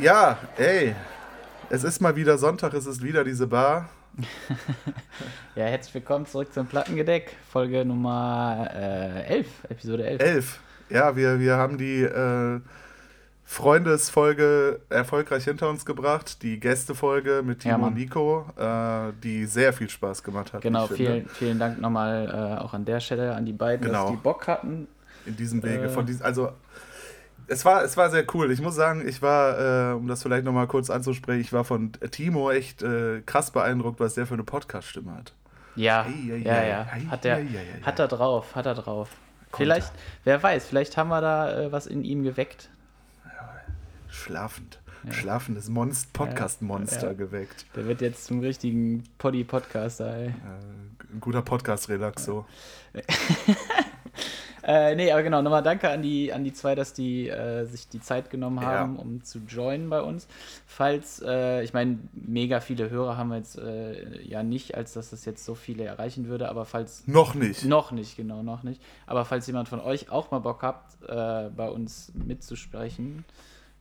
Ja, ey. Es ist mal wieder Sonntag, es ist wieder diese Bar. ja, herzlich willkommen zurück zum Plattengedeck, Folge Nummer äh, 11, Episode 11. 11. Ja, wir, wir haben die äh, Freundesfolge erfolgreich hinter uns gebracht, die Gästefolge mit Timo ja, und Nico, äh, die sehr viel Spaß gemacht hat. Genau, vielen, vielen Dank nochmal äh, auch an der Stelle an die beiden, genau. dass die Bock hatten. In diesem Wege, äh, von diesem, also es war, es war sehr cool. Ich muss sagen, ich war, äh, um das vielleicht nochmal kurz anzusprechen, ich war von Timo echt äh, krass beeindruckt, was der für eine Podcast-Stimme hat. Ja, ei, ei, ja, ei, ja. Hat er, hat er drauf, hat er drauf. Konter. Vielleicht, wer weiß, vielleicht haben wir da äh, was in ihm geweckt. Schlafend. Ja. Schlafendes Monst Podcast-Monster ja, ja. geweckt. Der wird jetzt zum richtigen Poddy-Podcaster, ey. ein guter Podcast-Relax so. Äh, nee, aber genau, nochmal danke an die, an die zwei, dass die äh, sich die Zeit genommen haben, ja. um zu joinen bei uns. Falls, äh, ich meine, mega viele Hörer haben wir jetzt äh, ja nicht, als dass das jetzt so viele erreichen würde, aber falls. Noch nicht. Noch nicht, genau, noch nicht. Aber falls jemand von euch auch mal Bock habt, äh, bei uns mitzusprechen,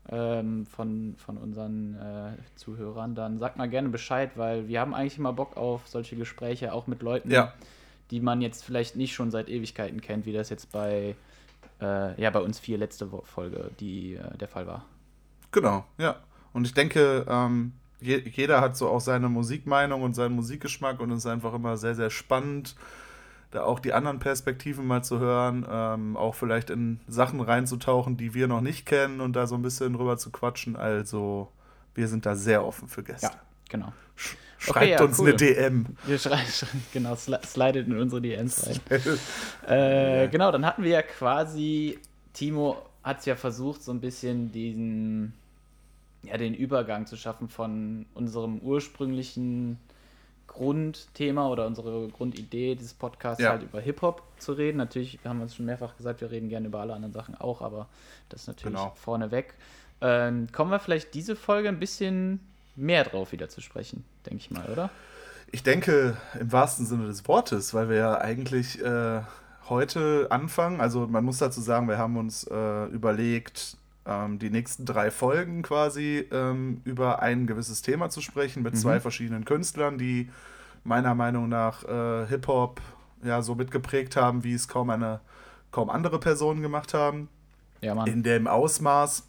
ähm, von, von unseren äh, Zuhörern, dann sagt mal gerne Bescheid, weil wir haben eigentlich immer Bock auf solche Gespräche, auch mit Leuten. Ja die man jetzt vielleicht nicht schon seit Ewigkeiten kennt, wie das jetzt bei, äh, ja, bei uns vier letzte Folge die, äh, der Fall war. Genau, ja. Und ich denke, ähm, je, jeder hat so auch seine Musikmeinung und seinen Musikgeschmack und es ist einfach immer sehr, sehr spannend, da auch die anderen Perspektiven mal zu hören, ähm, auch vielleicht in Sachen reinzutauchen, die wir noch nicht kennen und da so ein bisschen drüber zu quatschen. Also, wir sind da sehr offen für Gäste. Ja, genau. Schreibt okay, ja, uns cool. eine DM. Wir schreiben, genau, slidet in unsere DMs rein. äh, ja. Genau, dann hatten wir ja quasi, Timo hat es ja versucht, so ein bisschen diesen, ja, den Übergang zu schaffen von unserem ursprünglichen Grundthema oder unsere Grundidee dieses Podcasts ja. halt über Hip-Hop zu reden. Natürlich haben wir es schon mehrfach gesagt, wir reden gerne über alle anderen Sachen auch, aber das ist natürlich genau. vorneweg. Ähm, kommen wir vielleicht diese Folge ein bisschen mehr drauf wieder zu sprechen, denke ich mal, oder? Ich denke im wahrsten Sinne des Wortes, weil wir ja eigentlich äh, heute anfangen. Also man muss dazu sagen, wir haben uns äh, überlegt, ähm, die nächsten drei Folgen quasi ähm, über ein gewisses Thema zu sprechen mit mhm. zwei verschiedenen Künstlern, die meiner Meinung nach äh, Hip-Hop ja so mitgeprägt haben, wie es kaum eine kaum andere Personen gemacht haben. Ja, Mann. In dem Ausmaß.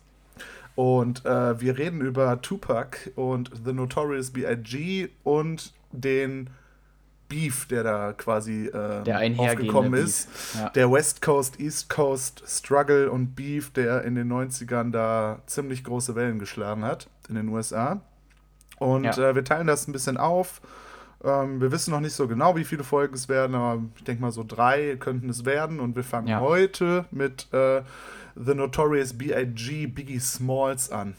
Und äh, wir reden über Tupac und The Notorious B.I.G. und den Beef, der da quasi äh, der aufgekommen ist. Ja. Der West Coast, East Coast Struggle und Beef, der in den 90ern da ziemlich große Wellen geschlagen hat in den USA. Und ja. äh, wir teilen das ein bisschen auf. Ähm, wir wissen noch nicht so genau, wie viele Folgen es werden, aber ich denke mal so drei könnten es werden. Und wir fangen ja. heute mit äh, The Notorious B.I.G. Biggie Smalls an.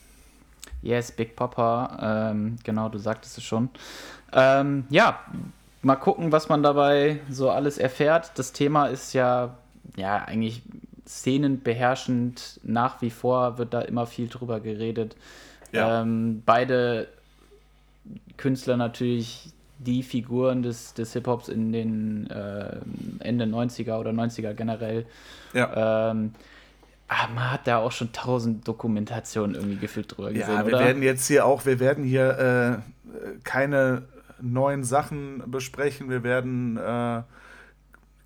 Yes, Big Papa, ähm, genau, du sagtest es schon. Ähm, ja, mal gucken, was man dabei so alles erfährt. Das Thema ist ja, ja, eigentlich szenenbeherrschend. Nach wie vor wird da immer viel drüber geredet. Ja. Ähm, beide Künstler natürlich die Figuren des, des Hip-Hops in den äh, Ende 90er oder 90er generell. Ja. Ähm, Ah, man hat da auch schon tausend Dokumentationen irgendwie gefühlt drüber gesehen. Ja, wir oder? werden jetzt hier auch, wir werden hier äh, keine neuen Sachen besprechen, wir werden äh,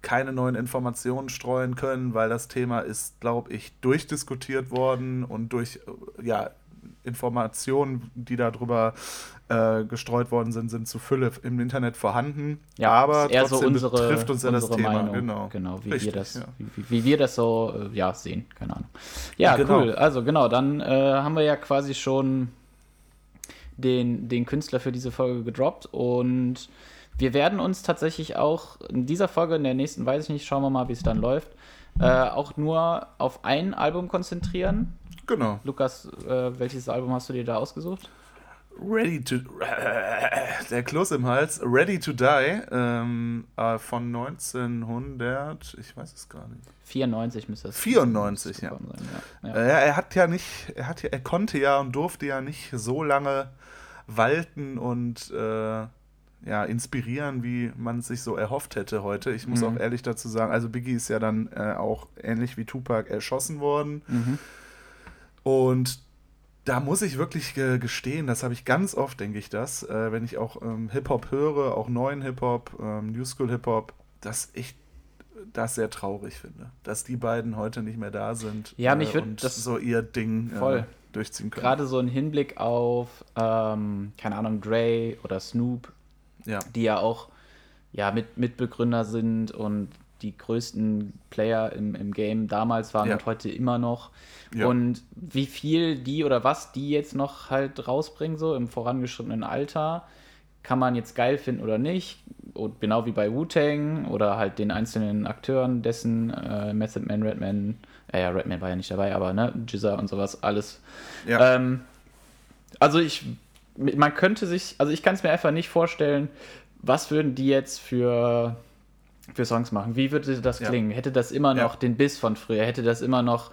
keine neuen Informationen streuen können, weil das Thema ist, glaube ich, durchdiskutiert worden und durch ja, Informationen, die darüber äh, gestreut worden sind, sind zu Fülle im Internet vorhanden. Ja, aber eher trotzdem so unsere, trifft uns ja das Thema. Meinung. Genau, genau wie, Richtig, wir das, ja. wie, wie, wir das so äh, ja, sehen. Keine Ahnung. Ja, genau. cool. Also genau, dann äh, haben wir ja quasi schon den, den Künstler für diese Folge gedroppt und wir werden uns tatsächlich auch in dieser Folge, in der nächsten weiß ich nicht, schauen wir mal, wie es dann läuft, äh, auch nur auf ein Album konzentrieren. Genau. Lukas, äh, welches Album hast du dir da ausgesucht? Ready to. der Kloß im Hals. Ready to Die ähm, äh, von 1900. Ich weiß es gar nicht. 94 müsste es 94, ja. Sein, ja. ja. Äh, er hat ja nicht. Er, hat, er konnte ja und durfte ja nicht so lange walten und. Äh, ja, inspirieren, wie man es sich so erhofft hätte heute. Ich muss mhm. auch ehrlich dazu sagen, also Biggie ist ja dann äh, auch ähnlich wie Tupac erschossen worden. Mhm. Und da muss ich wirklich gestehen, das habe ich ganz oft, denke ich das, äh, wenn ich auch ähm, Hip-Hop höre, auch neuen Hip-Hop, ähm, New School Hip-Hop, dass ich das sehr traurig finde, dass die beiden heute nicht mehr da sind ja, mich äh, und das so ihr Ding äh, voll. Äh, durchziehen können. Gerade so ein Hinblick auf, ähm, keine Ahnung, Dre oder Snoop, ja. die ja auch ja, mit, Mitbegründer sind und die größten Player im, im Game damals waren ja. und heute immer noch. Ja. Und wie viel die oder was die jetzt noch halt rausbringen, so im vorangeschrittenen Alter, kann man jetzt geil finden oder nicht. Und genau wie bei Wu-Tang oder halt den einzelnen Akteuren, dessen äh, Method Man, Redman, äh, ja, Redman war ja nicht dabei, aber ne, Jizza und sowas, alles. Ja. Ähm, also ich, man könnte sich, also ich kann es mir einfach nicht vorstellen, was würden die jetzt für für Songs machen. Wie würde das klingen? Ja. Hätte das immer noch ja. den Biss von früher? Hätte das immer noch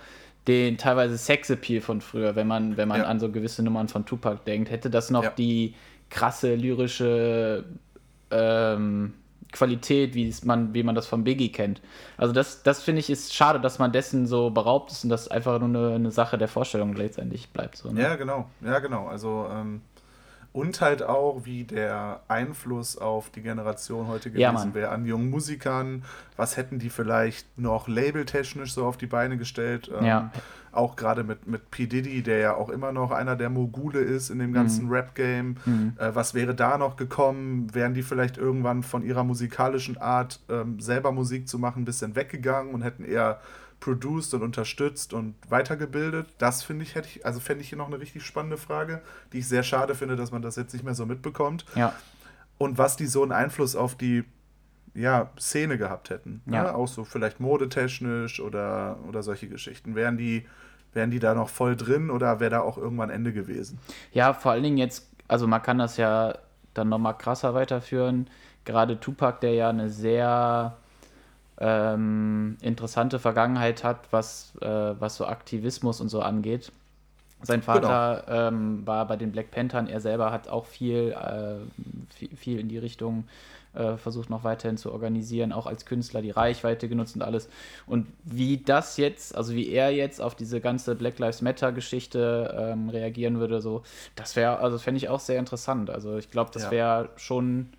den teilweise Sexappeal von früher, wenn man, wenn man ja. an so gewisse Nummern von Tupac denkt? Hätte das noch die krasse lyrische ähm, Qualität, wie man, wie man das von Biggie kennt? Also das, das finde ich ist schade, dass man dessen so beraubt ist und das einfach nur eine, eine Sache der Vorstellung letztendlich bleibt. So, ne? Ja, genau. Ja, genau. Also ähm und halt auch, wie der Einfluss auf die Generation heute gewesen ja, wäre an jungen Musikern. Was hätten die vielleicht noch labeltechnisch so auf die Beine gestellt? Ähm, ja. Auch gerade mit, mit P. Diddy, der ja auch immer noch einer der Mogule ist in dem ganzen mhm. Rap-Game. Mhm. Äh, was wäre da noch gekommen? Wären die vielleicht irgendwann von ihrer musikalischen Art, ähm, selber Musik zu machen, ein bisschen weggegangen und hätten eher produced und unterstützt und weitergebildet? Das finde ich, hätte ich, also fände ich hier noch eine richtig spannende Frage, die ich sehr schade finde, dass man das jetzt nicht mehr so mitbekommt. Ja. Und was die so einen Einfluss auf die ja, Szene gehabt hätten. Ja. Ne? Auch so vielleicht modetechnisch oder, oder solche Geschichten. Wären die, wären die da noch voll drin oder wäre da auch irgendwann Ende gewesen? Ja, vor allen Dingen jetzt, also man kann das ja dann nochmal krasser weiterführen. Gerade Tupac, der ja eine sehr ähm, interessante Vergangenheit hat, was, äh, was so Aktivismus und so angeht. Sein Vater genau. ähm, war bei den Black Panthern, er selber hat auch viel, äh, viel, viel, in die Richtung äh, versucht noch weiterhin zu organisieren, auch als Künstler die Reichweite genutzt und alles. Und wie das jetzt, also wie er jetzt auf diese ganze Black Lives Matter Geschichte ähm, reagieren würde, so, das wäre, also fände ich auch sehr interessant. Also ich glaube, das ja. wäre schon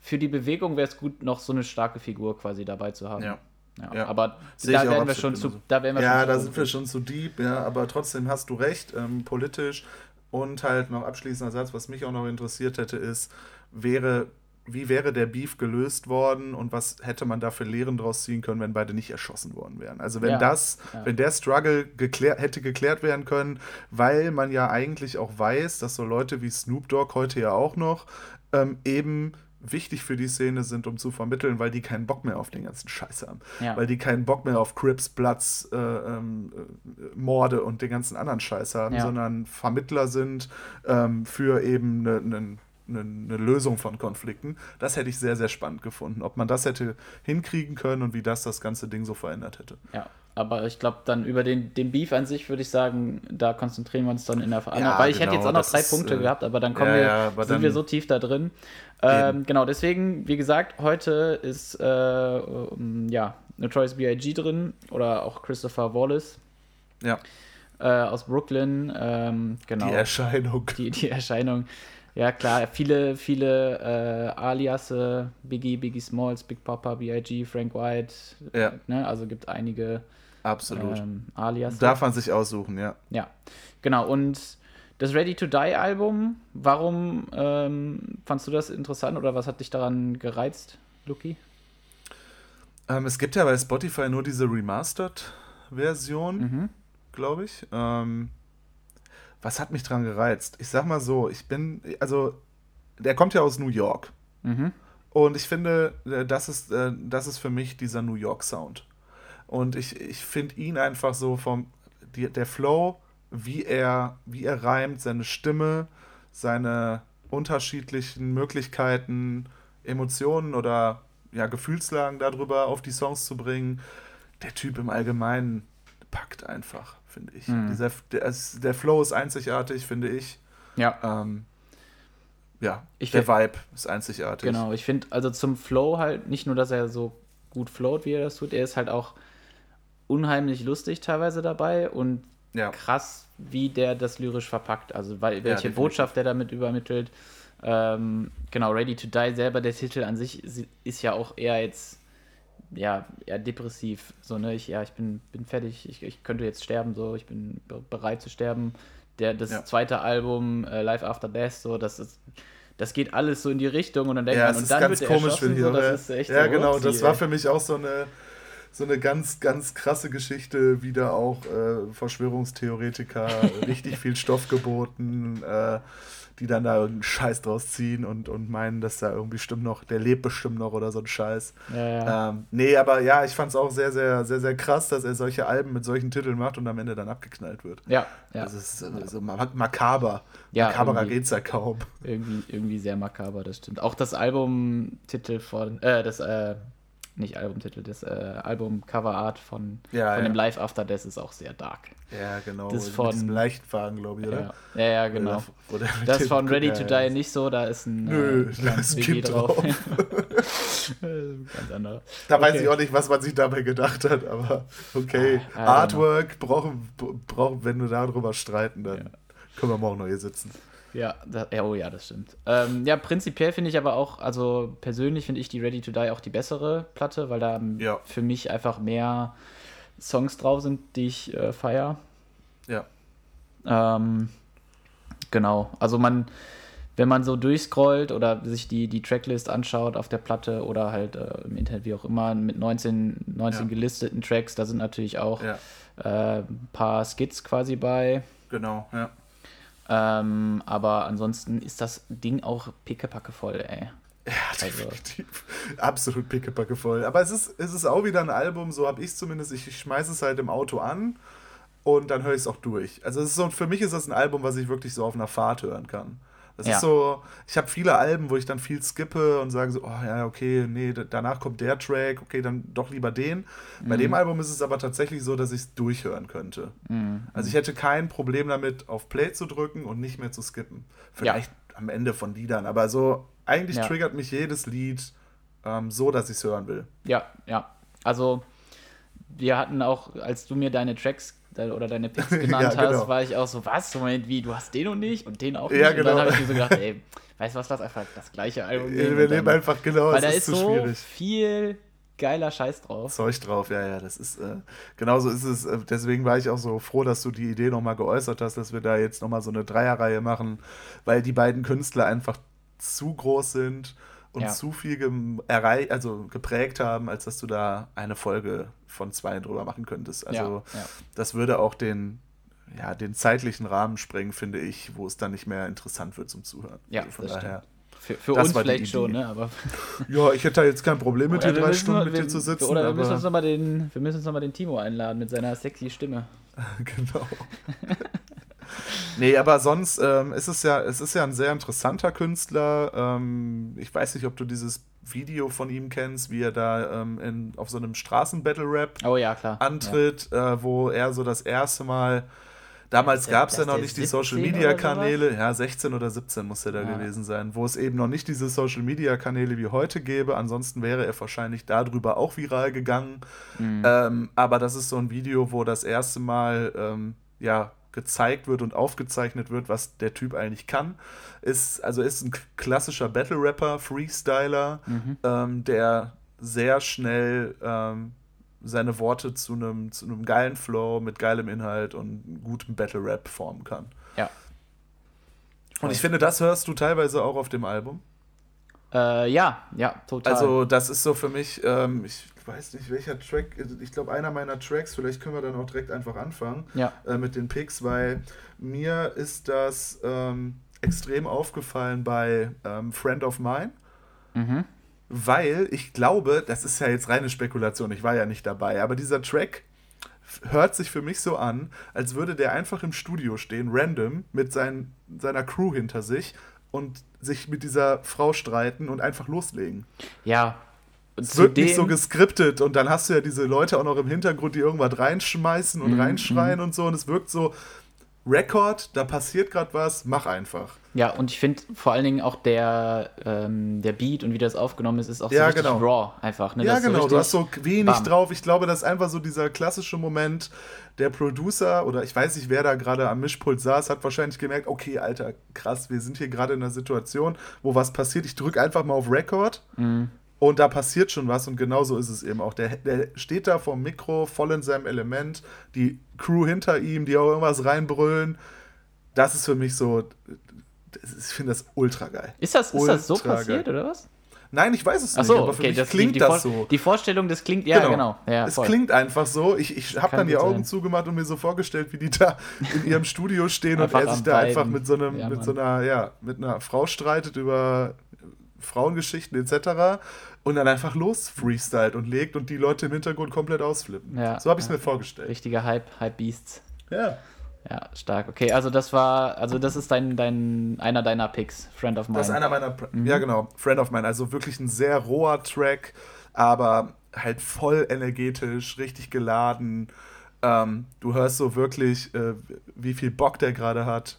für die Bewegung wäre es gut, noch so eine starke Figur quasi dabei zu haben. Ja. Ja, ja. aber da werden, wir schon zu, da werden wir ja, schon da sind wir schon zu deep, ja, aber trotzdem hast du recht, ähm, politisch und halt noch abschließender Satz, was mich auch noch interessiert hätte, ist, wäre, wie wäre der Beef gelöst worden und was hätte man da für Lehren draus ziehen können, wenn beide nicht erschossen worden wären? Also wenn ja, das, ja. wenn der Struggle geklärt, hätte geklärt werden können, weil man ja eigentlich auch weiß, dass so Leute wie Snoop Dogg heute ja auch noch ähm, eben wichtig für die Szene sind, um zu vermitteln, weil die keinen Bock mehr auf den ganzen Scheiß haben. Ja. Weil die keinen Bock mehr auf Crips, Bloods, äh, ähm, äh, Morde und den ganzen anderen Scheiß haben, ja. sondern Vermittler sind ähm, für eben eine ne, ne, ne Lösung von Konflikten. Das hätte ich sehr, sehr spannend gefunden. Ob man das hätte hinkriegen können und wie das das ganze Ding so verändert hätte. Ja, aber ich glaube, dann über den, den Beef an sich würde ich sagen, da konzentrieren wir uns dann in der Verantwortung. Ja, weil ich genau, hätte jetzt auch noch drei ist, Punkte äh, gehabt, aber dann kommen ja, wir, ja, sind dann, wir so tief da drin. Ähm, genau, deswegen, wie gesagt, heute ist äh, ja, Notorious B.I.G. drin oder auch Christopher Wallace. Ja. Äh, aus Brooklyn. Ähm, genau. Die Erscheinung. Die, die Erscheinung. Ja, klar, viele, viele äh, Aliasse, Biggie, Biggie Smalls, Big Papa, B.I.G., Frank White. Ja. Ne? Also gibt einige Absolut. Ähm, Alias. Darf man sich aussuchen, ja. Ja, genau. Und das Ready to Die Album, warum ähm, fandst du das interessant oder was hat dich daran gereizt, Luki? Ähm, es gibt ja bei Spotify nur diese Remastered-Version, mhm. glaube ich. Ähm, was hat mich daran gereizt? Ich sag mal so, ich bin, also, der kommt ja aus New York. Mhm. Und ich finde, äh, das ist, äh, das ist für mich dieser New York Sound. Und ich, ich finde ihn einfach so vom, die, der Flow, wie er, wie er reimt, seine Stimme, seine unterschiedlichen Möglichkeiten, Emotionen oder ja, Gefühlslagen darüber auf die Songs zu bringen. Der Typ im Allgemeinen packt einfach, finde ich. Mhm. Dieser, der, der, Flow ist einzigartig, finde ich. Ja. Ähm, ja, ich der Vibe ist einzigartig. Genau, ich finde also zum Flow halt nicht nur, dass er so gut float, wie er das tut, er ist halt auch unheimlich lustig teilweise dabei und ja. krass, wie der das lyrisch verpackt. Also weil, welche ja, Botschaft der damit übermittelt. Ähm, genau, Ready to Die selber, der Titel an sich ist ja auch eher jetzt ja, eher depressiv. So, ne, ich, ja, ich bin, bin fertig, ich, ich könnte jetzt sterben, so, ich bin bereit zu sterben. Der, das ja. zweite Album, äh, Life After Death, so, das ist, das geht alles so in die Richtung und dann denkt ja, man, und dann ganz wird komisch, wenn so, das ist echt Ja, so genau, das war für mich auch so eine, so eine ganz, ganz krasse Geschichte, wieder auch äh, Verschwörungstheoretiker, richtig viel Stoff geboten, äh, die dann da irgendeinen Scheiß draus ziehen und, und meinen, dass da irgendwie stimmt noch, der lebt bestimmt noch oder so ein Scheiß. Ja, ja. Ähm, nee, aber ja, ich fand es auch sehr, sehr, sehr, sehr krass, dass er solche Alben mit solchen Titeln macht und am Ende dann abgeknallt wird. Ja, ja. Das ist so also makaber. Ja, Makaberer geht's ja kaum. Irgendwie, irgendwie sehr makaber, das stimmt. Auch das Albumtitel von, äh, das, äh, nicht Albumtitel, das äh, Album-Cover-Art von, ja, von ja. dem Live After Death ist auch sehr dark. Ja, genau. Das von, mit diesem Leichtwagen, glaube ich, oder? Ja, ja, genau. Oder, das von Ready to Die nicht so, da ist ein, Nö, äh, da ist ein kind drauf. Ganz anderer. Da okay. weiß ich auch nicht, was man sich dabei gedacht hat, aber okay. Ah, Artwork brauchen, brauchen, wenn wir darüber streiten, dann können wir morgen noch hier sitzen. Ja, das, ja, oh ja, das stimmt. Ähm, ja, prinzipiell finde ich aber auch, also persönlich finde ich die Ready to Die auch die bessere Platte, weil da ja. für mich einfach mehr Songs drauf sind, die ich äh, feiere. Ja. Ähm, genau, also man, wenn man so durchscrollt oder sich die, die Tracklist anschaut auf der Platte oder halt äh, im Internet, wie auch immer, mit 19, 19 ja. gelisteten Tracks, da sind natürlich auch ja. äh, ein paar Skits quasi bei. Genau, ja. Ähm, aber ansonsten ist das Ding auch pickepacke voll, ey. Ja, also. definitiv. Absolut pickepacke voll. Aber es ist, es ist auch wieder ein Album, so habe ich es zumindest. Ich, ich schmeiße es halt im Auto an und dann höre ich es auch durch. Also es ist so, für mich ist das ein Album, was ich wirklich so auf einer Fahrt hören kann. Das ja. ist so, ich habe viele Alben, wo ich dann viel skippe und sage so, oh ja, okay, nee, danach kommt der Track, okay, dann doch lieber den. Mhm. Bei dem Album ist es aber tatsächlich so, dass ich es durchhören könnte. Mhm. Also ich hätte kein Problem damit, auf Play zu drücken und nicht mehr zu skippen. Vielleicht ja. am Ende von Liedern, aber so, eigentlich ja. triggert mich jedes Lied ähm, so, dass ich es hören will. Ja, ja. Also wir hatten auch, als du mir deine Tracks oder deine Picks genannt ja, genau. hast, war ich auch so, was? Moment, wie, du hast den und nicht und den auch nicht? Ja, genau. Und dann habe ich mir so gedacht, ey, weißt du was, lass einfach das gleiche Album nehmen. Wir nehmen einfach, genau, weil da ist, ist so schwierig. viel geiler Scheiß drauf. Zeug drauf, ja, ja, das ist, äh, genauso ist es, äh, deswegen war ich auch so froh, dass du die Idee nochmal geäußert hast, dass wir da jetzt nochmal so eine Dreierreihe machen, weil die beiden Künstler einfach zu groß sind und ja. zu viel also geprägt haben, als dass du da eine Folge von zwei drüber machen könntest. Also ja, ja. das würde auch den, ja, den zeitlichen Rahmen sprengen, finde ich, wo es dann nicht mehr interessant wird zum Zuhören. Ja, also von daher. Für, für uns vielleicht schon, ne? Aber ja, ich hätte da jetzt kein Problem mit, den drei Stunden wir, mit dir zu sitzen. Oder wir müssen uns nochmal den, wir müssen uns noch mal den Timo einladen mit seiner sexy Stimme. genau. Nee, aber sonst ähm, ist es ja, es ist ja ein sehr interessanter Künstler. Ähm, ich weiß nicht, ob du dieses Video von ihm kennst, wie er da ähm, in, auf so einem Straßen-Battle-Rap oh, ja, antritt, ja. Äh, wo er so das erste Mal Damals gab es ja noch nicht die Social Media Kanäle, ja, 16 oder 17 muss er da ja. gewesen sein, wo es eben noch nicht diese Social Media Kanäle wie heute gäbe. Ansonsten wäre er wahrscheinlich darüber auch viral gegangen. Mhm. Ähm, aber das ist so ein Video, wo das erste Mal ähm, ja, gezeigt wird und aufgezeichnet wird, was der Typ eigentlich kann. Ist, also ist ein klassischer Battle-Rapper, Freestyler, mhm. ähm, der sehr schnell ähm, seine Worte zu einem zu einem geilen Flow mit geilem Inhalt und gutem Battle-Rap formen kann. Ja. Und ich finde, das hörst du teilweise auch auf dem Album. Äh, ja, ja, total. Also, das ist so für mich, ähm, ich weiß nicht, welcher Track, ich glaube, einer meiner Tracks, vielleicht können wir dann auch direkt einfach anfangen ja. äh, mit den Picks, weil mir ist das ähm, extrem aufgefallen bei ähm, Friend of Mine. Mhm. Weil ich glaube, das ist ja jetzt reine Spekulation, ich war ja nicht dabei, aber dieser Track hört sich für mich so an, als würde der einfach im Studio stehen, random, mit sein, seiner Crew hinter sich und sich mit dieser Frau streiten und einfach loslegen. Ja. Es wird nicht so geskriptet und dann hast du ja diese Leute auch noch im Hintergrund, die irgendwas reinschmeißen und mm, reinschreien mm. und so und es wirkt so, Record, da passiert gerade was, mach einfach. Ja, und ich finde vor allen Dingen auch der, ähm, der Beat und wie das aufgenommen ist, ist auch so ja, richtig genau. raw einfach. Ne? Ja, genau, so du hast so wenig bam. drauf. Ich glaube, das ist einfach so dieser klassische Moment, der Producer oder ich weiß nicht, wer da gerade am Mischpult saß, hat wahrscheinlich gemerkt, okay, Alter, krass, wir sind hier gerade in einer Situation, wo was passiert. Ich drücke einfach mal auf Record. Mhm. Und da passiert schon was und genauso ist es eben auch. Der, der steht da vor dem Mikro, voll in seinem Element, die Crew hinter ihm, die auch irgendwas reinbrüllen. Das ist für mich so, ich finde das ultra geil. Ist das, ist das so passiert geil. oder was? Nein, ich weiß es nicht, so, aber für okay, mich das klingt die, die das so. Die Vorstellung, das klingt, ja, genau. genau. Ja, es klingt einfach so. Ich, ich habe dann die Augen sein. zugemacht und mir so vorgestellt, wie die da in ihrem Studio stehen und er sich da einfach mit so, einem, ja, mit so einer, ja, mit einer Frau streitet über Frauengeschichten etc. und dann einfach los freestylt und legt und die Leute im Hintergrund komplett ausflippen. Ja, so habe ich es mir vorgestellt. Richtiger Hype, Hype-Beasts. Ja. Ja, stark. Okay, also das war, also das ist dein, dein, einer deiner Picks, Friend of Mine. Das ist einer meiner, mhm. ja genau, Friend of Mine. Also wirklich ein sehr roher Track, aber halt voll energetisch, richtig geladen. Ähm, du hörst so wirklich, äh, wie viel Bock der gerade hat,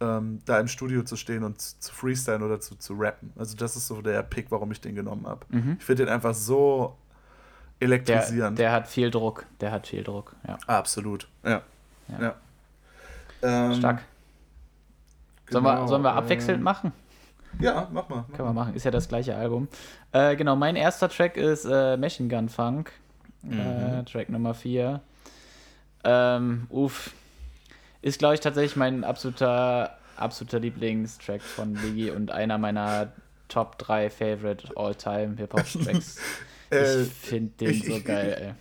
ähm, da im Studio zu stehen und zu, zu freestylen oder zu, zu rappen. Also das ist so der Pick, warum ich den genommen habe. Mhm. Ich finde den einfach so elektrisierend. Der, der, hat viel Druck, der hat viel Druck, ja. Absolut, ja. ja. ja. Ähm, Stark. Sollen, wir, genau, sollen wir abwechselnd äh, machen? Ja, mach mal. Mach Können wir machen, ist ja das gleiche Album. Äh, genau, mein erster Track ist äh, Machine Gun Funk. Äh, mhm. Track Nummer 4. Ähm, uff. Ist, glaube ich, tatsächlich mein absoluter, absoluter Lieblingstrack von Biggie und einer meiner Top 3 Favorite All-Time Hip-Hop-Tracks. Äh, ich finde den ich, so geil, ey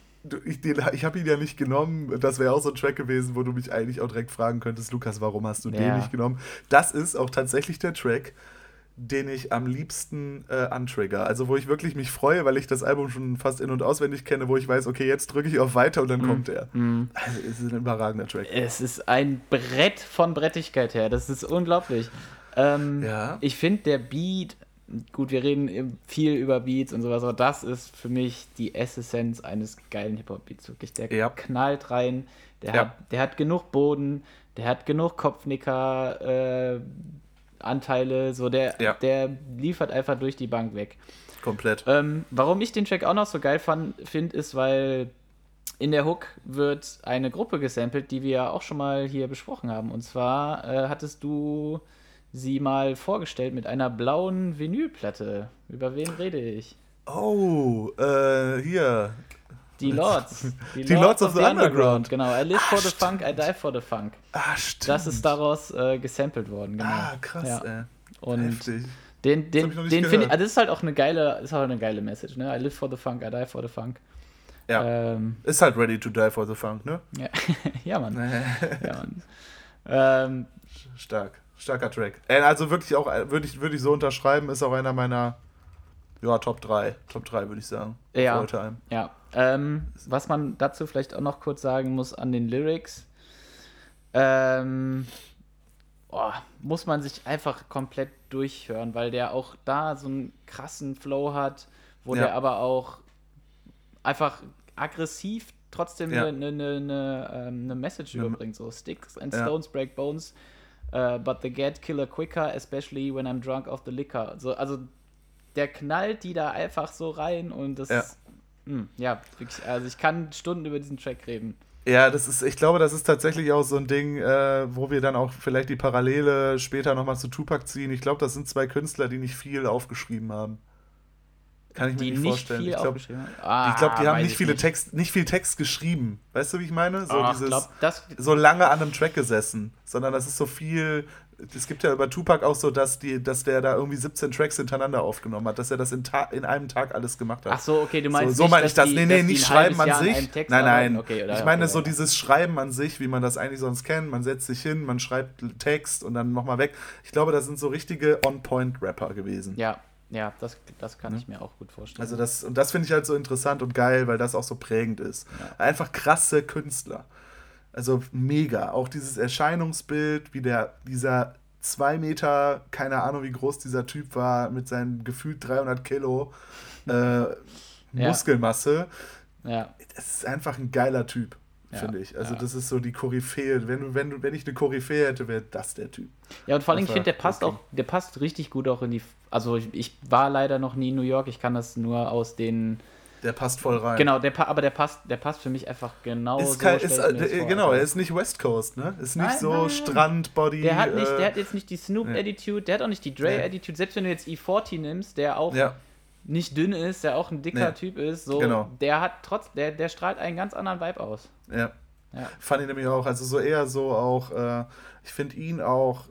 ich, ich habe ihn ja nicht genommen. Das wäre auch so ein Track gewesen, wo du mich eigentlich auch direkt fragen könntest, Lukas, warum hast du ja. den nicht genommen? Das ist auch tatsächlich der Track, den ich am liebsten äh, antrigger. Also wo ich wirklich mich freue, weil ich das Album schon fast in- und auswendig kenne, wo ich weiß, okay, jetzt drücke ich auf Weiter und dann mm. kommt er. Mm. Also es ist ein überragender Track. Es ist ein Brett von Brettigkeit her. Das ist unglaublich. Ähm, ja. Ich finde, der Beat gut, wir reden viel über Beats und sowas, aber das ist für mich die Essenz eines geilen Hip-Hop-Beats. Wirklich, der ja. knallt rein, der, ja. hat, der hat genug Boden, der hat genug Kopfnicker, äh, Anteile, so der, ja. der liefert einfach durch die Bank weg. Komplett. Ähm, warum ich den Track auch noch so geil finde, ist, weil in der Hook wird eine Gruppe gesampelt, die wir ja auch schon mal hier besprochen haben. Und zwar äh, hattest du sie mal vorgestellt mit einer blauen Vinylplatte. Über wen rede ich? Oh, äh, hier. Die Lords. Die, die Lords, Lords, of, of the, the Underground. Underground. Genau. I live ah, for the Funk, I die for the Funk. Ah, stimmt. Das ist daraus äh, gesampelt worden, genau. Ah, krass, ja. ey. Und Heftig. den, den, den finde ich, also das ist halt auch eine geile, ist halt eine geile Message, ne? I live for the Funk, I die for the Funk. Ja. Ähm, ist halt ready to die for the Funk, ne? Ja, ja Mann. ja, Mann. Ähm, Stark. Starker Track. Also wirklich auch, würde ich, würd ich so unterschreiben, ist auch einer meiner ja, Top 3. Top 3, würde ich sagen. Ja. Ja. Ähm, was man dazu vielleicht auch noch kurz sagen muss an den Lyrics. Ähm, oh, muss man sich einfach komplett durchhören, weil der auch da so einen krassen Flow hat, wo ja. der aber auch einfach aggressiv trotzdem eine ja. ne, ne, ne, ähm, ne Message ja. überbringt. So Sticks and Stones break bones Uh, but they get killer quicker, especially when I'm drunk off the liquor. So, also der knallt die da einfach so rein und das ja. Hm, ja, also ich kann Stunden über diesen Track reden. Ja, das ist, ich glaube, das ist tatsächlich auch so ein Ding, äh, wo wir dann auch vielleicht die Parallele später nochmal zu Tupac ziehen. Ich glaube, das sind zwei Künstler, die nicht viel aufgeschrieben haben. Kann ich mir nicht vorstellen. ich glaube, ah, glaub, die haben nicht, viele nicht. Text, nicht viel Text geschrieben. Weißt du, wie ich meine? So, Ach, dieses, glaub, so lange an einem Track gesessen. Sondern das ist so viel. Es gibt ja über Tupac auch so, dass, die, dass der da irgendwie 17 Tracks hintereinander aufgenommen hat, dass er das in, in einem Tag alles gemacht hat. Ach so, okay, du meinst. So, so meine ich das. Die, nee, nee, nicht Schreiben an sich. Nein, nein. Okay, oder, ich meine okay, so ja. dieses Schreiben an sich, wie man das eigentlich sonst kennt. Man setzt sich hin, man schreibt Text und dann nochmal weg. Ich glaube, das sind so richtige On-Point-Rapper gewesen. Ja, ja, das, das kann ja. ich mir auch gut vorstellen. Also das, und das finde ich halt so interessant und geil, weil das auch so prägend ist. Ja. Einfach krasse Künstler. Also mega. Auch dieses Erscheinungsbild, wie der, dieser zwei Meter, keine Ahnung wie groß dieser Typ war, mit seinen gefühlt 300 Kilo äh, Muskelmasse. Ja. Das ist einfach ein geiler Typ. ja, finde ich. Also ja. das ist so die Koryphäe. Wenn, wenn, wenn ich eine Koryphäe hätte, wäre das der Typ. Ja, und vor allem, ich finde, der passt okay. auch, der passt richtig gut auch in die. Also ich, ich, war leider noch nie in New York, ich kann das nur aus den. Der passt voll rein. Genau, der, aber der passt, der passt für mich einfach genau ist so. Kein, ist, äh, genau, er ist nicht West Coast, ne? Ist nicht nein, so nein, Strandbody. Der hat, nicht, äh, der hat jetzt nicht die Snoop-Attitude, der hat auch nicht die Dre-Attitude. Selbst wenn du jetzt E40 nimmst, der auch ja nicht dünn ist, der auch ein dicker nee. Typ ist, so, genau. der hat trotz, der, der strahlt einen ganz anderen Vibe aus. Ja. ja. Fand ich nämlich auch, also so eher so auch, äh, ich finde ihn auch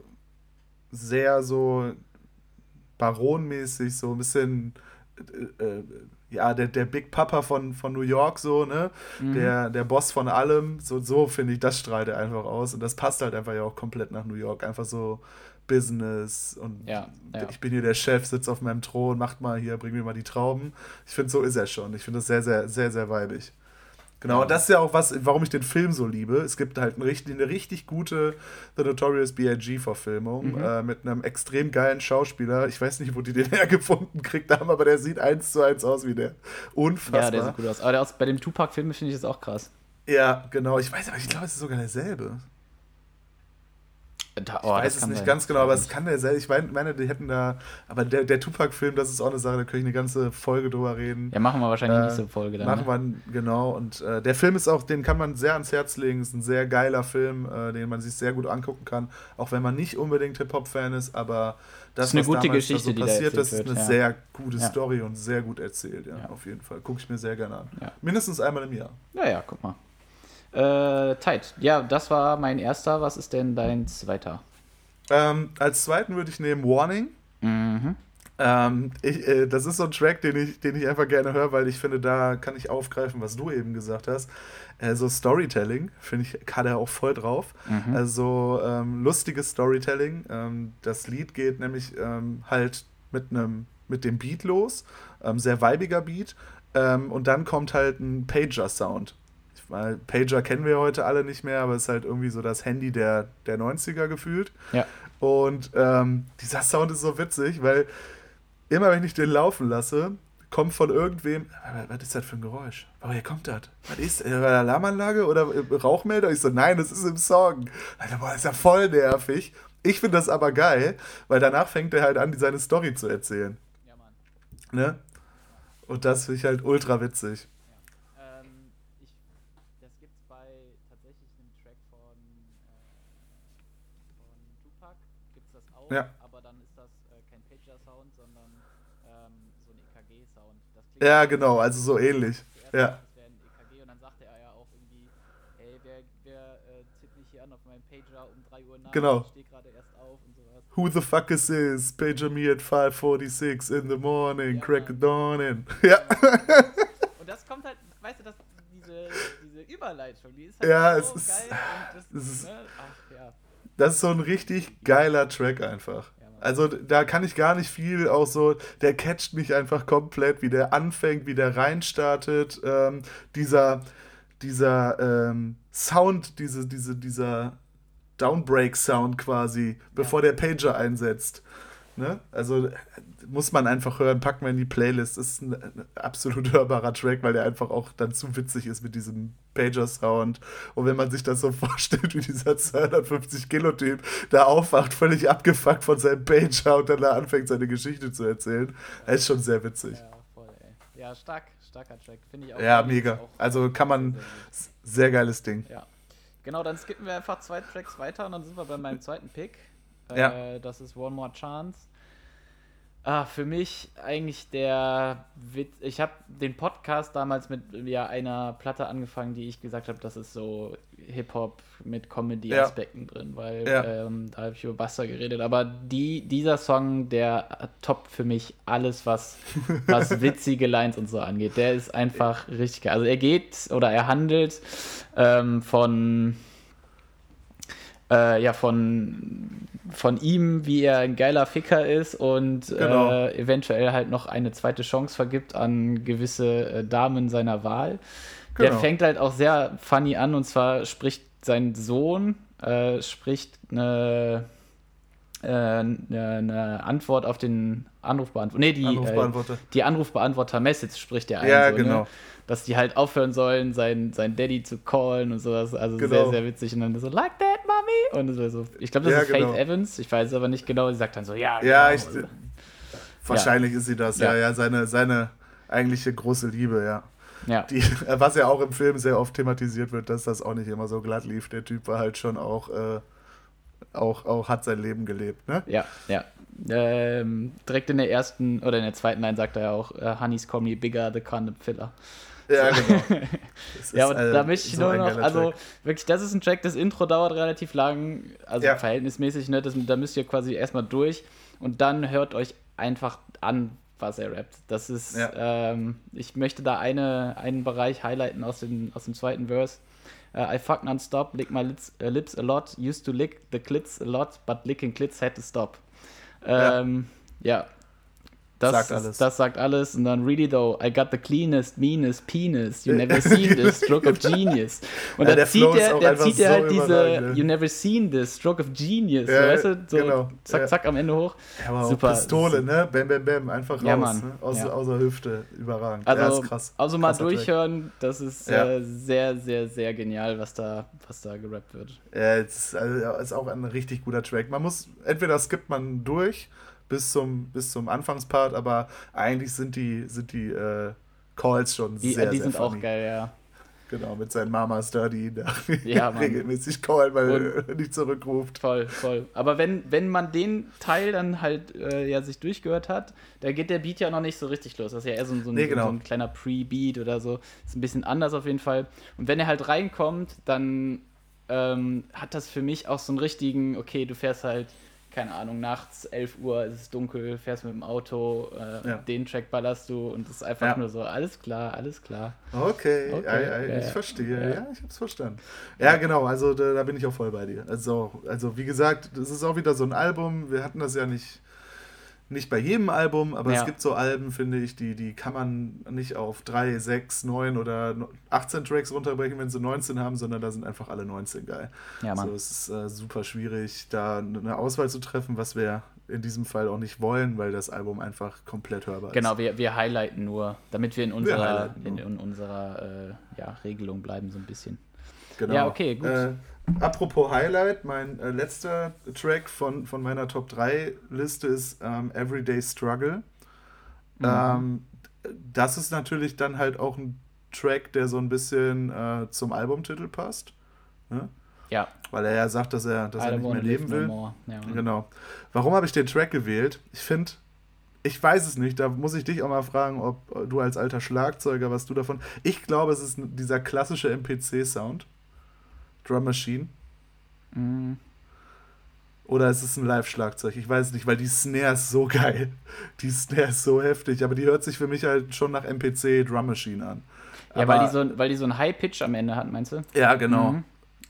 sehr so baronmäßig, so ein bisschen, äh, äh, ja, der, der Big Papa von, von New York, so, ne? Mhm. Der, der Boss von allem, so, so finde ich, das strahlt er einfach aus und das passt halt einfach ja auch komplett nach New York. Einfach so Business und ja, ja. ich bin hier der Chef, sitze auf meinem Thron, macht mal hier, bring mir mal die Trauben. Ich finde, so ist er schon. Ich finde das sehr, sehr, sehr, sehr weibig. Genau, und das ist ja auch was, warum ich den Film so liebe. Es gibt halt eine richtig, eine richtig gute The Notorious B.I.G.-Verfilmung mhm. äh, mit einem extrem geilen Schauspieler. Ich weiß nicht, wo die den hergefunden gekriegt haben, aber der sieht eins zu eins aus wie der. Unfassbar. Ja, der sieht gut aus. Aber der aus, bei dem Tupac-Film finde ich das auch krass. Ja, genau. Ich weiß, aber ich glaube, es ist sogar derselbe. Da, oh, ich weiß es nicht sein. ganz genau, aber es kann der selber. Ich meine, die hätten da. Aber der, der Tupac-Film, das ist auch eine Sache, da könnte ich eine ganze Folge drüber reden. Ja, machen wir wahrscheinlich äh, nächste Folge dann. Machen ne? wir, genau. Und äh, der Film ist auch, den kann man sehr ans Herz legen. Ist ein sehr geiler Film, äh, den man sich sehr gut angucken kann. Auch wenn man nicht unbedingt Hip-Hop-Fan ist, aber das, das ist eine gute Geschichte, da so passiert, das ist eine ja. sehr gute ja. Story und sehr gut erzählt, ja, ja. auf jeden Fall. Gucke ich mir sehr gerne an. Mindestens einmal im Jahr. Ja, ja, guck mal. Äh, Tight. Ja, das war mein erster. Was ist denn dein zweiter? Ähm, als zweiten würde ich nehmen Warning. Mhm. Ähm, ich, äh, das ist so ein Track, den ich, den ich einfach gerne höre, weil ich finde, da kann ich aufgreifen, was du eben gesagt hast. Äh, so Storytelling, finde ich, kann er auch voll drauf. Mhm. Also ähm, lustiges Storytelling. Ähm, das Lied geht nämlich ähm, halt mit einem mit dem Beat los, ähm, sehr weibiger Beat. Ähm, und dann kommt halt ein Pager-Sound. Weil Pager kennen wir heute alle nicht mehr, aber es ist halt irgendwie so das Handy der, der 90er gefühlt. Ja. Und ähm, dieser Sound ist so witzig, weil immer wenn ich den laufen lasse, kommt von irgendwem, was ist das für ein Geräusch? Woher kommt das? Was ist das? Alarmanlage oder Rauchmelder? Ich so, nein, das ist im Song. Alter, boah, das ist ja voll nervig. Ich finde das aber geil, weil danach fängt er halt an, seine Story zu erzählen. Ja, Mann. Ne? Und das finde ich halt ultra witzig. Ja. Aber dann ist das äh, kein Pager-Sound, sondern ähm, so ein EKG-Sound. Ja, genau, also so ähnlich. Ja. Das wäre ein EKG und dann sagte er ja auch irgendwie, ey, wer, wer äh, tippt mich hier an auf meinem Pager um 3 Uhr nach? Genau. Ich stehe gerade erst auf und sowas. Who the fuck is this? Pager me at 5.46 in the morning, ja. crack the dawn in. Ja. Und das kommt halt, weißt du, das, diese, diese Überleitung, die ist halt ja, so es geil. Ist, das, ist, ne? Ach, ja das ist so ein richtig geiler Track einfach. Also da kann ich gar nicht viel auch so, der catcht mich einfach komplett, wie der anfängt, wie der reinstartet. Ähm, dieser dieser ähm, Sound, diese, diese, dieser Downbreak-Sound quasi, bevor der Pager einsetzt. Ne? Also muss man einfach hören, packen wir in die Playlist. Ist ein, ein, absolut hörbarer Track, weil der einfach auch dann zu witzig ist mit diesem Pager-Sound. Und wenn man sich das so vorstellt, wie dieser 250-Kilo-Typ da aufwacht, völlig abgefuckt von seinem Pager und dann da anfängt, seine Geschichte zu erzählen, ja. ist schon sehr witzig. Ja, voll, ey. Ja, stark, starker Track, finde ich auch. Ja, mega. Auch also kann man, sehr, geiles Ding. Ja. Genau, dann skippen wir einfach zwei Tracks weiter und dann sind wir bei meinem zweiten Pick. Ja. Äh, das ist One More Chance. Ah, für mich eigentlich der Witz. Ich habe den Podcast damals mit ja, einer Platte angefangen, die ich gesagt habe, das ist so Hip-Hop mit Comedy-Aspekten ja. drin, weil ja. ähm, da habe ich über Buster geredet. Aber die, dieser Song, der toppt für mich alles, was, was witzige Lines und so angeht. Der ist einfach richtig geil. Also er geht oder er handelt ähm, von äh, ja, von, von ihm, wie er ein geiler Ficker ist und genau. äh, eventuell halt noch eine zweite Chance vergibt an gewisse äh, Damen seiner Wahl. Genau. Der fängt halt auch sehr funny an und zwar spricht sein Sohn, äh, spricht eine äh, eine Antwort auf den Anrufbeantworter. Nee, die, Anrufbeantworter. Äh, die Anrufbeantworter-Message spricht ja ein. Ja, so, ne? genau. Ne? Dass die halt aufhören sollen, seinen, seinen Daddy zu callen und sowas. Also genau. sehr, sehr witzig. Und dann so, like that, mommy? Und so, ich glaube, das ja, ist genau. Faith Evans. Ich weiß aber nicht genau. Sie sagt dann so, ja, ja genau. Ich, wahrscheinlich ja. ist sie das. Ja, ja, seine, seine eigentliche große Liebe, ja. Ja. Die, was ja auch im Film sehr oft thematisiert wird, dass das auch nicht immer so glatt lief. Der Typ war halt schon auch, äh, auch, auch hat sein Leben gelebt, ne? Ja, ja. Ähm, direkt in der ersten oder in der zweiten Line sagt er ja auch, uh, Honey's call me bigger, the condom filler. Ja, genau. ja, und also da möchte ich so nur noch, also Track. wirklich, das ist ein Track, das Intro dauert relativ lang, also ja. verhältnismäßig, ne? Das, da müsst ihr quasi erstmal durch und dann hört euch einfach an, was er rappt. Das ist, ja. ähm, ich möchte da eine, einen Bereich highlighten aus dem, aus dem zweiten Verse. Uh, I fuck non-stop, lick my lips, uh, lips a lot, used to lick the clits a lot, but licking clits had to stop. Ähm, ja. ja. Das sagt alles. Das sagt alles. Und dann, really though, I got the cleanest, meanest penis. You never seen this, stroke of genius. Und ja, da zieht er, der zieht er halt diese, you never seen this, stroke of genius. Ja, so, weißt du, so genau. zack, zack, am Ende hoch. Ja, aber Super. Pistole, ne? Bam, bam, bam, einfach raus. Ja, Mann. Ne? Aus. Außer Hüfte, überragend. Also, krass. Also mal Krasser durchhören, Track. das ist äh, sehr, sehr, sehr genial, was da, was da gerappt wird. Ja, es ist, also, ist auch ein richtig guter Track. Man muss, entweder skippt man durch bis zum, bis zum Anfangspart, aber eigentlich sind die, sind die äh, Calls schon die, sehr, die sehr sind funny. auch geil, ja. Genau, mit seinen Mamas da, die ja, regelmäßig callen, weil er nicht zurückruft. Voll, voll. Aber wenn, wenn man den Teil dann halt äh, ja sich durchgehört hat, da geht der Beat ja noch nicht so richtig los. Das ist ja eher so, so, ein, nee, genau. so ein kleiner Pre-Beat oder so. Ist ein bisschen anders auf jeden Fall. Und wenn er halt reinkommt, dann ähm, hat das für mich auch so einen richtigen, okay, du fährst halt keine Ahnung, nachts 11 Uhr, es ist dunkel, fährst mit dem Auto, äh, ja. den Track ballerst du und es ist einfach ja. nur so, alles klar, alles klar. Okay, okay. I, I, ich verstehe, ja, ja ich hab's verstanden. Ja, genau, also da, da, bin ich auch voll bei dir. Also, also wie gesagt, das ist auch wieder so ein Album, wir hatten das ja nicht nicht bei jedem Album, aber ja. es gibt so Alben, finde ich, die, die kann man nicht auf 3, 6, 9 oder 18 Tracks runterbrechen, wenn sie 19 haben, sondern da sind einfach alle 19 geil. Ja, Mann. Also es ist äh, super schwierig, da eine Auswahl zu treffen, was wir in diesem Fall auch nicht wollen, weil das Album einfach komplett hörbar ist. Genau, wir, wir highlighten nur, damit wir in unserer, wir in, in, unserer äh, ja, Regelung bleiben, so ein bisschen. Genau. Ja, okay, gut. Äh, apropos Highlight, mein äh, letzter Track von, von meiner Top 3 Liste ist ähm, Everyday Struggle. Mhm. Ähm, das ist natürlich dann halt auch ein Track, der so ein bisschen äh, zum Albumtitel passt. Ne? Ja. Weil er ja sagt, dass er, dass er nicht mehr leben will. No ja. Genau. Warum habe ich den Track gewählt? Ich finde, ich weiß es nicht, da muss ich dich auch mal fragen, ob du als alter Schlagzeuger, was du davon. Ich glaube, es ist dieser klassische MPC-Sound. Drum Machine? Mhm. Oder ist es ein Live-Schlagzeug? Ich weiß nicht, weil die Snare ist so geil. Die Snare ist so heftig, aber die hört sich für mich halt schon nach MPC Drum Machine an. Ja, aber, weil, die so, weil die so einen High-Pitch am Ende hat, meinst du? Ja, genau. Mhm.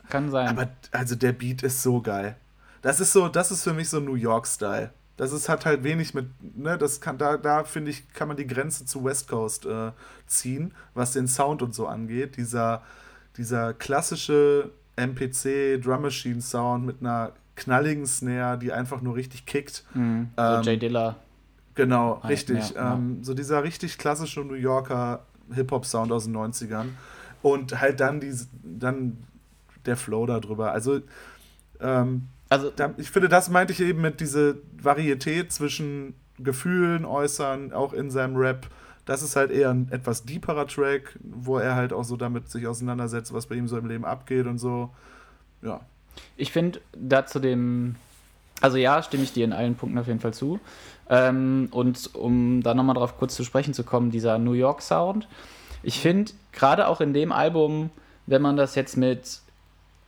Kann sein. Aber also der Beat ist so geil. Das ist so, das ist für mich so New York-Style. Das ist, hat halt wenig mit, ne, das kann, da, da finde ich, kann man die Grenze zu West Coast äh, ziehen, was den Sound und so angeht. Dieser, dieser klassische MPC Drum Machine Sound mit einer knalligen Snare, die einfach nur richtig kickt. Mhm, so ähm, Jay Dilla. Genau, halt, richtig. Ja, ähm, ja. So dieser richtig klassische New Yorker Hip-Hop-Sound aus den 90ern. Und halt dann, die, dann der Flow darüber. Also, ähm, also da, ich finde, das meinte ich eben mit dieser Varietät zwischen Gefühlen äußern, auch in seinem Rap das ist halt eher ein etwas deeperer Track, wo er halt auch so damit sich auseinandersetzt, was bei ihm so im Leben abgeht und so. Ja. Ich finde da zu dem, also ja, stimme ich dir in allen Punkten auf jeden Fall zu. Ähm, und um da nochmal drauf kurz zu sprechen zu kommen, dieser New York Sound. Ich finde, gerade auch in dem Album, wenn man das jetzt mit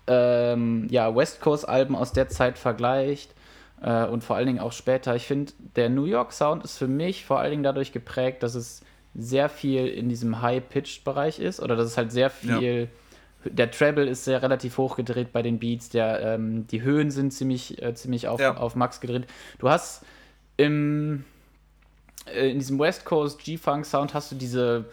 ähm, ja, West Coast Alben aus der Zeit vergleicht, äh, und vor allen Dingen auch später. Ich finde, der New York Sound ist für mich vor allen Dingen dadurch geprägt, dass es sehr viel in diesem High-Pitched-Bereich ist oder dass es halt sehr viel. Ja. Der Treble ist sehr relativ hoch gedreht bei den Beats, der, ähm, die Höhen sind ziemlich, äh, ziemlich auf, ja. auf Max gedreht. Du hast im, äh, in diesem West Coast G-Funk Sound hast du diese,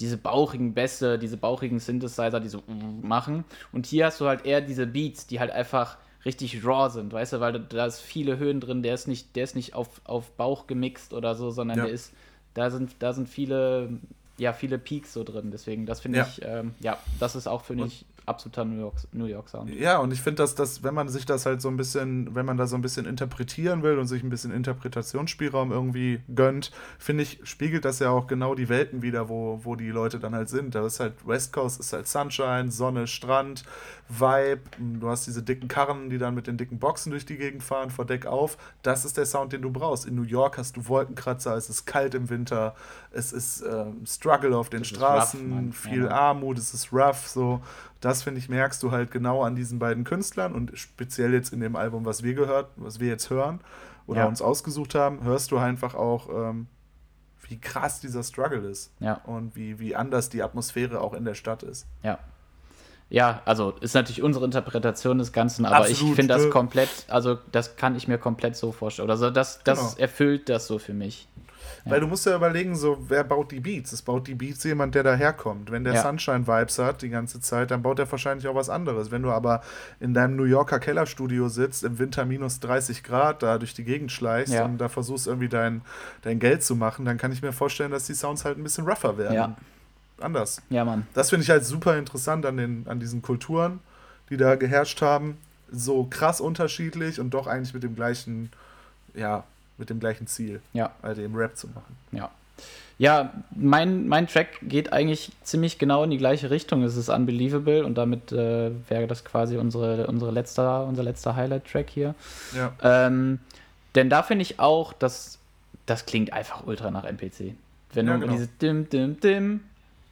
diese bauchigen Bässe, diese bauchigen Synthesizer, die so machen. Und hier hast du halt eher diese Beats, die halt einfach richtig raw sind, weißt du, weil da, ist viele Höhen drin, der ist nicht, der ist nicht auf, auf Bauch gemixt oder so, sondern ja. der ist, da sind, da sind viele, ja, viele Peaks so drin. Deswegen, das finde ja. ich, ähm, ja, das ist auch, finde ich, absoluter New York, New York Sound. Ja, und ich finde, dass das, wenn man sich das halt so ein bisschen, wenn man da so ein bisschen interpretieren will und sich ein bisschen Interpretationsspielraum irgendwie gönnt, finde ich, spiegelt das ja auch genau die Welten wieder, wo, wo die Leute dann halt sind. Da ist halt West Coast, ist halt Sunshine, Sonne, Strand, Vibe, du hast diese dicken Karren, die dann mit den dicken Boxen durch die Gegend fahren, vor Deck auf. Das ist der Sound, den du brauchst. In New York hast du Wolkenkratzer, es ist kalt im Winter, es ist äh, Struggle auf den das Straßen, rough, viel ja. Armut, es ist rough, so das finde ich, merkst du halt genau an diesen beiden Künstlern und speziell jetzt in dem Album, was wir gehört, was wir jetzt hören oder ja. uns ausgesucht haben, hörst du einfach auch, ähm, wie krass dieser Struggle ist. Ja. Und wie, wie anders die Atmosphäre auch in der Stadt ist. Ja. Ja, also ist natürlich unsere Interpretation des Ganzen, aber Absolut. ich finde das komplett, also das kann ich mir komplett so vorstellen. Also das, das genau. erfüllt das so für mich. Weil du musst ja überlegen, so, wer baut die Beats? Es baut die Beats jemand, der daherkommt. Wenn der ja. Sunshine-Vibes hat die ganze Zeit, dann baut er wahrscheinlich auch was anderes. Wenn du aber in deinem New Yorker Kellerstudio sitzt, im Winter minus 30 Grad, da durch die Gegend schleichst ja. und da versuchst irgendwie dein, dein Geld zu machen, dann kann ich mir vorstellen, dass die Sounds halt ein bisschen rougher werden. Ja. Anders. Ja, Mann. Das finde ich halt super interessant an, den, an diesen Kulturen, die da geherrscht haben. So krass unterschiedlich und doch eigentlich mit dem gleichen, ja, mit dem gleichen Ziel. Ja. Also eben Rap zu machen. Ja. Ja, mein, mein Track geht eigentlich ziemlich genau in die gleiche Richtung. Es ist Unbelievable und damit äh, wäre das quasi unsere, unsere letzter, unser letzter Highlight-Track hier. Ja. Ähm, denn da finde ich auch, dass das klingt einfach ultra nach NPC. Wenn ja, du genau. dieses Dim, Dim, Dim,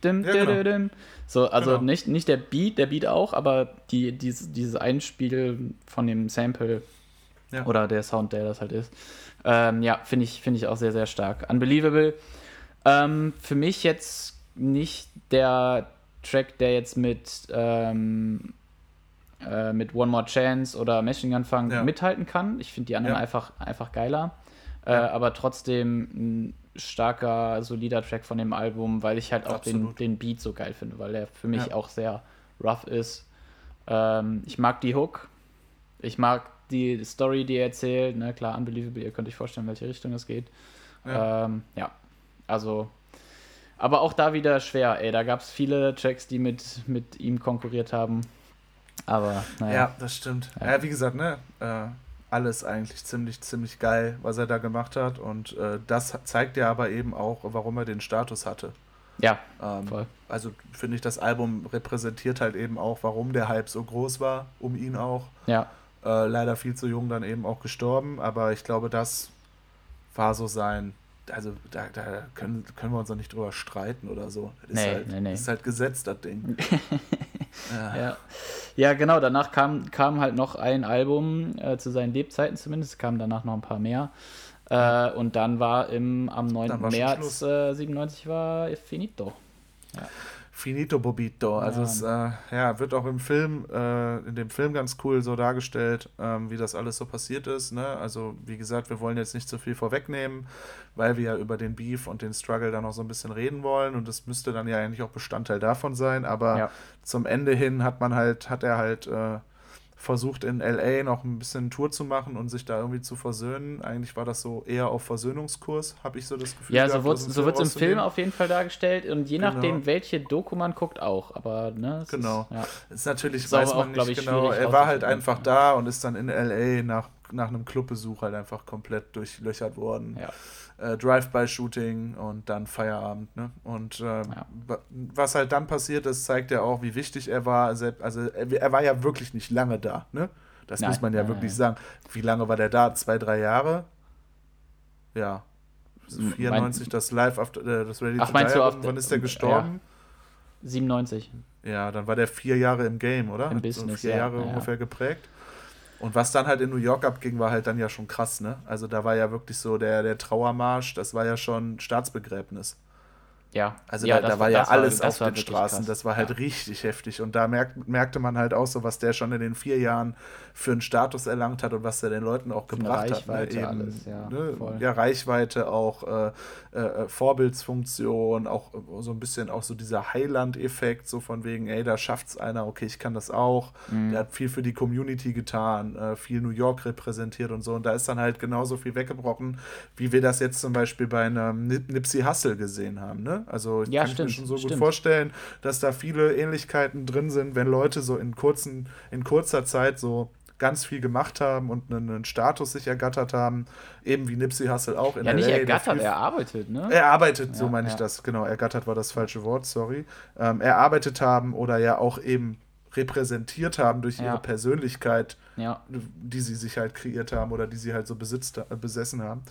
Dim, ja, genau. dim, So, also genau. nicht, nicht der Beat, der Beat auch, aber die, dieses, dieses Einspiel von dem Sample ja. oder der Sound, der das halt ist. Ähm, ja, finde ich, find ich auch sehr, sehr stark. Unbelievable. Ähm, für mich jetzt nicht der Track, der jetzt mit, ähm, äh, mit One More Chance oder Machine Gun Funk ja. mithalten kann. Ich finde die anderen ja. einfach, einfach geiler. Äh, aber trotzdem ein starker, solider Track von dem Album, weil ich halt auch den, den Beat so geil finde, weil der für mich auch sehr rough ist. Ähm, ich mag die Hook. Ich mag die Story, die er erzählt, ne, klar, unbelievable, ihr könnt euch vorstellen, in welche Richtung es geht. Ja. Ähm, ja, also, aber auch da wieder schwer, ey, da gab es viele Tracks, die mit, mit ihm konkurriert haben. Aber, naja. Ja, das stimmt. Ja, ja wie gesagt, ne, äh, alles eigentlich ziemlich, ziemlich geil, was er da gemacht hat. Und äh, das zeigt ja aber eben auch, warum er den Status hatte. Ja, ähm, voll. Also finde ich, das Album repräsentiert halt eben auch, warum der Hype so groß war, um ihn auch. Ja. Äh, leider viel zu jung dann eben auch gestorben, aber ich glaube, das war so sein. Also da, da können, können wir uns doch nicht drüber streiten oder so. Das nee, ist halt, nee, nee. ist halt gesetzt, das Ding. ja. ja. ja. genau. Danach kam, kam halt noch ein Album, äh, zu seinen Lebzeiten zumindest, kamen danach noch ein paar mehr. Äh, und dann war im, am 9. März äh, 97 war Finito. Ja. Finito Bobito. Also ja. es äh, ja, wird auch im Film, äh, in dem Film ganz cool so dargestellt, ähm, wie das alles so passiert ist. Ne? Also wie gesagt, wir wollen jetzt nicht zu viel vorwegnehmen, weil wir ja über den Beef und den Struggle da noch so ein bisschen reden wollen und das müsste dann ja eigentlich auch Bestandteil davon sein. Aber ja. zum Ende hin hat man halt, hat er halt äh, versucht in LA noch ein bisschen Tour zu machen und sich da irgendwie zu versöhnen. Eigentlich war das so eher auf Versöhnungskurs, habe ich so das Gefühl. Ja, gehabt, so wird es im Film auf jeden Fall dargestellt und je genau. nachdem, welche Doku man guckt, auch. Aber ne, genau. Ist, ja. ist natürlich, ist weiß man auch, nicht genau. Er war halt einfach da und ist dann in LA nach, nach einem Clubbesuch halt einfach komplett durchlöchert worden. Ja äh, Drive-by-Shooting und dann Feierabend. Ne? Und äh, ja. was halt dann passiert ist, zeigt ja auch, wie wichtig er war. Also er, er war ja wirklich nicht lange da. Ne? Das nein, muss man ja nein, wirklich nein. sagen. Wie lange war der da? Zwei, drei Jahre? Ja. 94 das Live after, äh, das Ready Ach, to meinst Die. Du Wann ist der gestorben? Ja. 97. Ja, dann war der vier Jahre im Game, oder? Im Hat Business, so vier Jahre ja, ungefähr geprägt. Und was dann halt in New York abging, war halt dann ja schon krass, ne? Also da war ja wirklich so der, der Trauermarsch, das war ja schon Staatsbegräbnis. Ja, also ja, da, da war ja alles war, auf den Straßen. Krass. Das war halt ja. richtig heftig. Und da merkt, merkte man halt auch so, was der schon in den vier Jahren für einen Status erlangt hat und was er den Leuten auch gebracht hat. Weil eben, alles, ja, ne, ja, Reichweite, auch äh, äh, Vorbildsfunktion, auch so ein bisschen auch so dieser Heiland-Effekt, so von wegen, ey, da schafft's einer, okay, ich kann das auch. Mhm. Der hat viel für die Community getan, äh, viel New York repräsentiert und so. Und da ist dann halt genauso viel weggebrochen, wie wir das jetzt zum Beispiel bei einem Nipsey Hussle gesehen haben. Ne? Also ich ja, kann stimmt, mir schon so stimmt. gut vorstellen, dass da viele Ähnlichkeiten drin sind, wenn Leute so in kurzen, in kurzer Zeit so ganz viel gemacht haben und einen, Status sich ergattert haben, eben wie Nipsey Hussle auch in ja, nicht LA, ergattert, er arbeitet, ne? Er arbeitet, ja, so meine ja. ich das, genau, ergattert war das falsche Wort, sorry. Ähm, erarbeitet haben oder ja auch eben repräsentiert haben durch ihre Persönlichkeit, die sie sich halt kreiert haben oder die sie halt so besitzt, äh, besessen haben.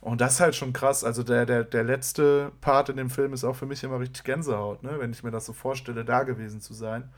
Und das ist halt schon krass. Also der, der, der letzte Part in dem Film ist auch für mich immer richtig Gänsehaut, ne? wenn ich mir das so vorstelle, da gewesen zu sein.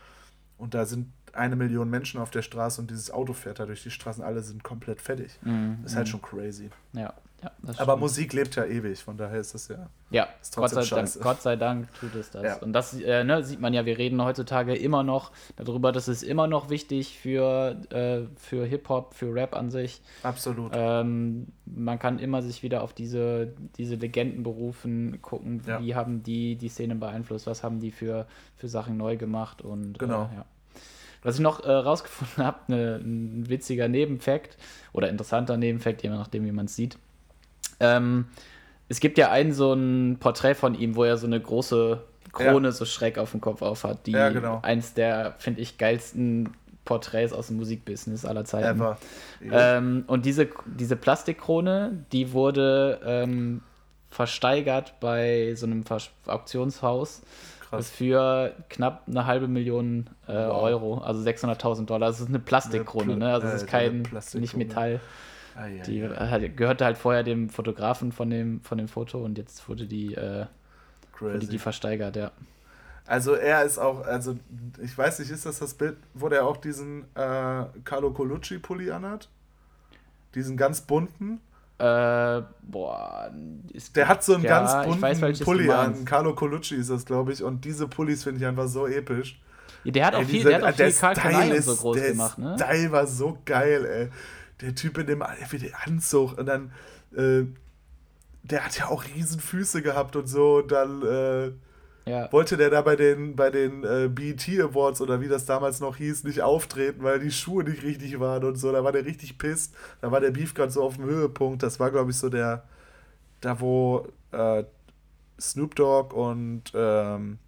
Und da sind eine Million Menschen auf der Straße und dieses Auto fährt da durch die Straßen, alle sind komplett fertig. Das ist halt mhm. schon crazy. Ja. Ja, Aber Musik lebt ja ewig, von daher ist das ja. Ja, Gott sei, Dank, Gott sei, Dank, tut es das. Ja. Und das äh, ne, sieht man ja, wir reden heutzutage immer noch darüber, dass es immer noch wichtig für, äh, für Hip-Hop, für Rap an sich. Absolut. Ähm, man kann immer sich wieder auf diese, diese Legenden berufen, gucken, ja. wie haben die die Szene beeinflusst, was haben die für, für Sachen neu gemacht und äh, genau. Äh, ja. Was ich noch äh, rausgefunden habe, ne, ein witziger Nebenfakt oder interessanter Nebenfakt, je nachdem, wie man es sieht ähm, es gibt ja ein so ein Porträt von ihm, wo er so eine große Krone ja. so schräg auf dem Kopf auf hat. Die ja, genau. eins der, finde ich, geilsten Porträts aus dem Musikbusiness aller Zeiten. Ever. Ähm, und diese, diese Plastikkrone, die wurde ähm, versteigert bei so einem Auktionshaus Krass. für knapp eine halbe Million äh, wow. Euro, also 600.000 Dollar. Das ist eine Plastikkrone, ne? Also es ist kein, nicht Metall. Ah, ja, die ja. gehörte halt vorher dem Fotografen von dem, von dem Foto und jetzt wurde die, äh, wurde die versteigert, ja. Also er ist auch, also ich weiß nicht, ist das das Bild, wo der auch diesen äh, Carlo Colucci-Pulli anhat? Diesen ganz bunten? Äh, boah. der hat so einen ja, ganz bunten weiß, Pulli an. Carlo Colucci ist das, glaube ich. Und diese Pullis finde ich einfach so episch. Ja, der hat auch ey, viel, diese, der hat auch viel Karl Kanai so groß gemacht, ne? Der Style war so geil, ey der Typ in dem Anzug und dann, äh, der hat ja auch riesen Füße gehabt und so und dann äh, ja. wollte der da bei den, bei den äh, BET Awards oder wie das damals noch hieß, nicht auftreten, weil die Schuhe nicht richtig waren und so. Da war der richtig pisst. Da war der Beef gerade so auf dem Höhepunkt. Das war, glaube ich, so der, da wo äh, Snoop Dogg und ähm,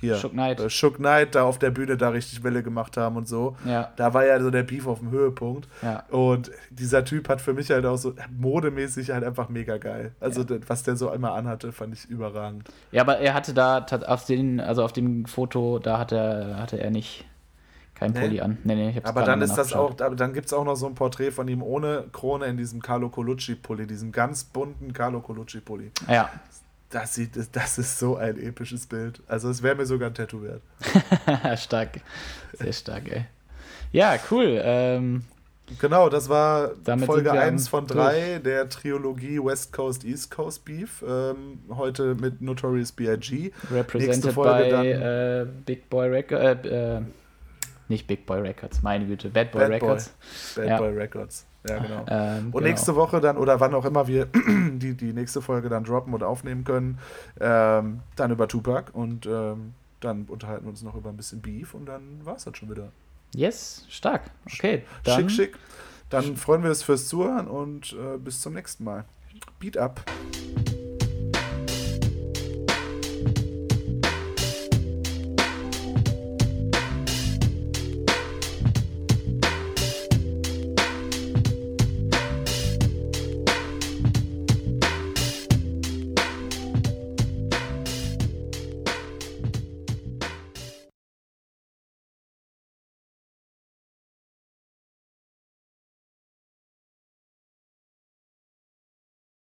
hier, Shook Knight. Äh, Shook Knight da auf der Bühne da richtig Welle gemacht haben und so. Ja. Da war ja so der Beef auf dem Höhepunkt. Ja. Und dieser Typ hat für mich halt auch so modemäßig halt einfach mega geil. Also ja. was der so einmal anhatte, fand ich überragend. Ja, aber er hatte da auf den, also auf dem Foto, da hatte, hatte er nicht kein nee. Pulli an. Nee, nee, ich aber dann ist das auch, dann gibt es auch noch so ein Porträt von ihm ohne Krone in diesem Carlo Colucci-Pulli, diesem ganz bunten Carlo Colucci-Pulli. Ja das, sieht, das ist so ein episches Bild. Also es wäre mir sogar ein Tattoo wert. stark. Sehr stark, ey. Ja, cool. Ähm, genau, das war Folge 1 von 3 der Trilogie West Coast, East Coast Beef. Ähm, heute mit Notorious B.I.G. Represented by dann, äh, Big Boy Records. Äh, äh, nicht Big Boy Records, meine Güte. Bad Boy Bad Records. Boy. Bad ja. Boy Records. Ja, genau. Ähm, und genau. nächste Woche dann, oder wann auch immer wir die, die nächste Folge dann droppen oder aufnehmen können, ähm, dann über Tupac und ähm, dann unterhalten wir uns noch über ein bisschen Beef und dann war es das schon wieder. Yes, stark. Okay. Dann schick, schick. Dann freuen wir uns fürs Zuhören und äh, bis zum nächsten Mal. Beat up.